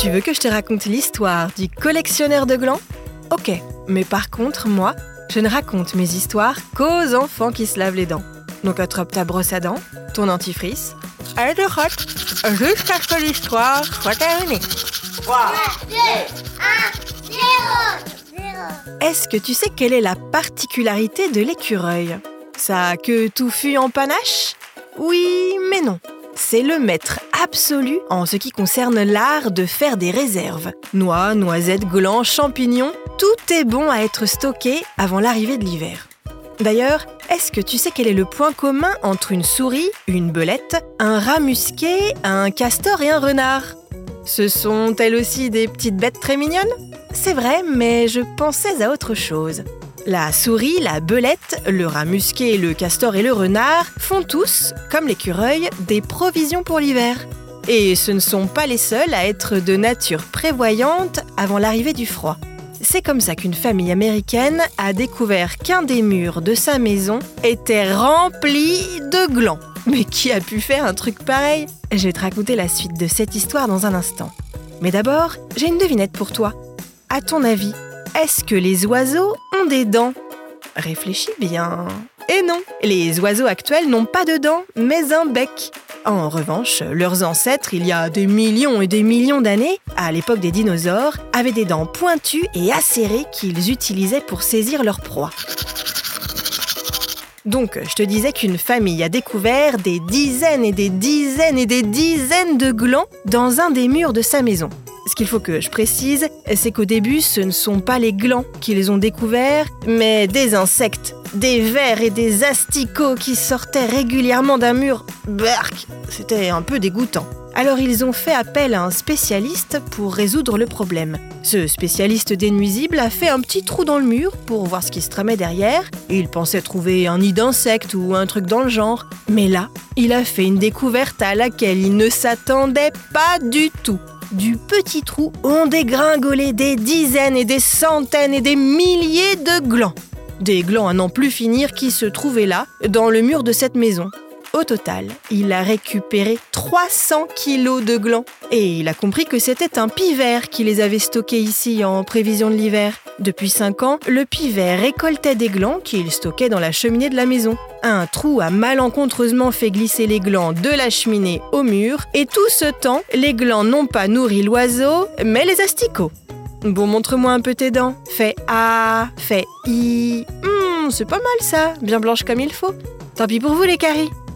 Tu veux que je te raconte l'histoire du collectionneur de glands? Ok, mais par contre, moi, je ne raconte mes histoires qu'aux enfants qui se lavent les dents. Donc attrape ta brosse à dents, ton antifrice, et de rote, jusqu'à ce que l'histoire soit terminée. 3, 2, 1, 0, 0. Est-ce que tu sais quelle est la particularité de l'écureuil? Ça a que tout fut en panache? Oui, mais non. C'est le maître absolu en ce qui concerne l'art de faire des réserves. Noix, noisettes, glands, champignons, tout est bon à être stocké avant l'arrivée de l'hiver. D'ailleurs, est-ce que tu sais quel est le point commun entre une souris, une belette, un rat musqué, un castor et un renard? Ce sont elles aussi des petites bêtes très mignonnes? C'est vrai, mais je pensais à autre chose. La souris, la belette, le rat musqué, le castor et le renard font tous, comme l'écureuil, des provisions pour l'hiver. Et ce ne sont pas les seuls à être de nature prévoyante avant l'arrivée du froid. C'est comme ça qu'une famille américaine a découvert qu'un des murs de sa maison était rempli de glands. Mais qui a pu faire un truc pareil? Je vais te raconter la suite de cette histoire dans un instant. Mais d'abord, j'ai une devinette pour toi. À ton avis, est-ce que les oiseaux ont des dents? Réfléchis bien. Et non, les oiseaux actuels n'ont pas de dents, mais un bec. En revanche, leurs ancêtres, il y a des millions et des millions d'années, à l'époque des dinosaures, avaient des dents pointues et acérées qu'ils utilisaient pour saisir leur proie. Donc, je te disais qu'une famille a découvert des dizaines et des dizaines et des dizaines de glands dans un des murs de sa maison. Ce qu'il faut que je précise, c'est qu'au début, ce ne sont pas les glands qui les ont découverts, mais des insectes, des vers et des asticots qui sortaient régulièrement d'un mur. Berk C'était un peu dégoûtant. Alors ils ont fait appel à un spécialiste pour résoudre le problème. Ce spécialiste des nuisibles a fait un petit trou dans le mur pour voir ce qui se tramait derrière. Il pensait trouver un nid d'insectes ou un truc dans le genre. Mais là, il a fait une découverte à laquelle il ne s'attendait pas du tout. Du petit trou ont dégringolé des dizaines et des centaines et des milliers de glands. Des glands à n'en plus finir qui se trouvaient là, dans le mur de cette maison. Au total, il a récupéré 300 kilos de glands. Et il a compris que c'était un pivert qui les avait stockés ici en prévision de l'hiver. Depuis 5 ans, le pivert récoltait des glands qu'il stockait dans la cheminée de la maison. Un trou a malencontreusement fait glisser les glands de la cheminée au mur, et tout ce temps, les glands n'ont pas nourri l'oiseau, mais les asticots. Bon, montre-moi un peu tes dents. Fais A, fais I. Hmm, c'est pas mal ça, bien blanche comme il faut. Tant pis pour vous les caries.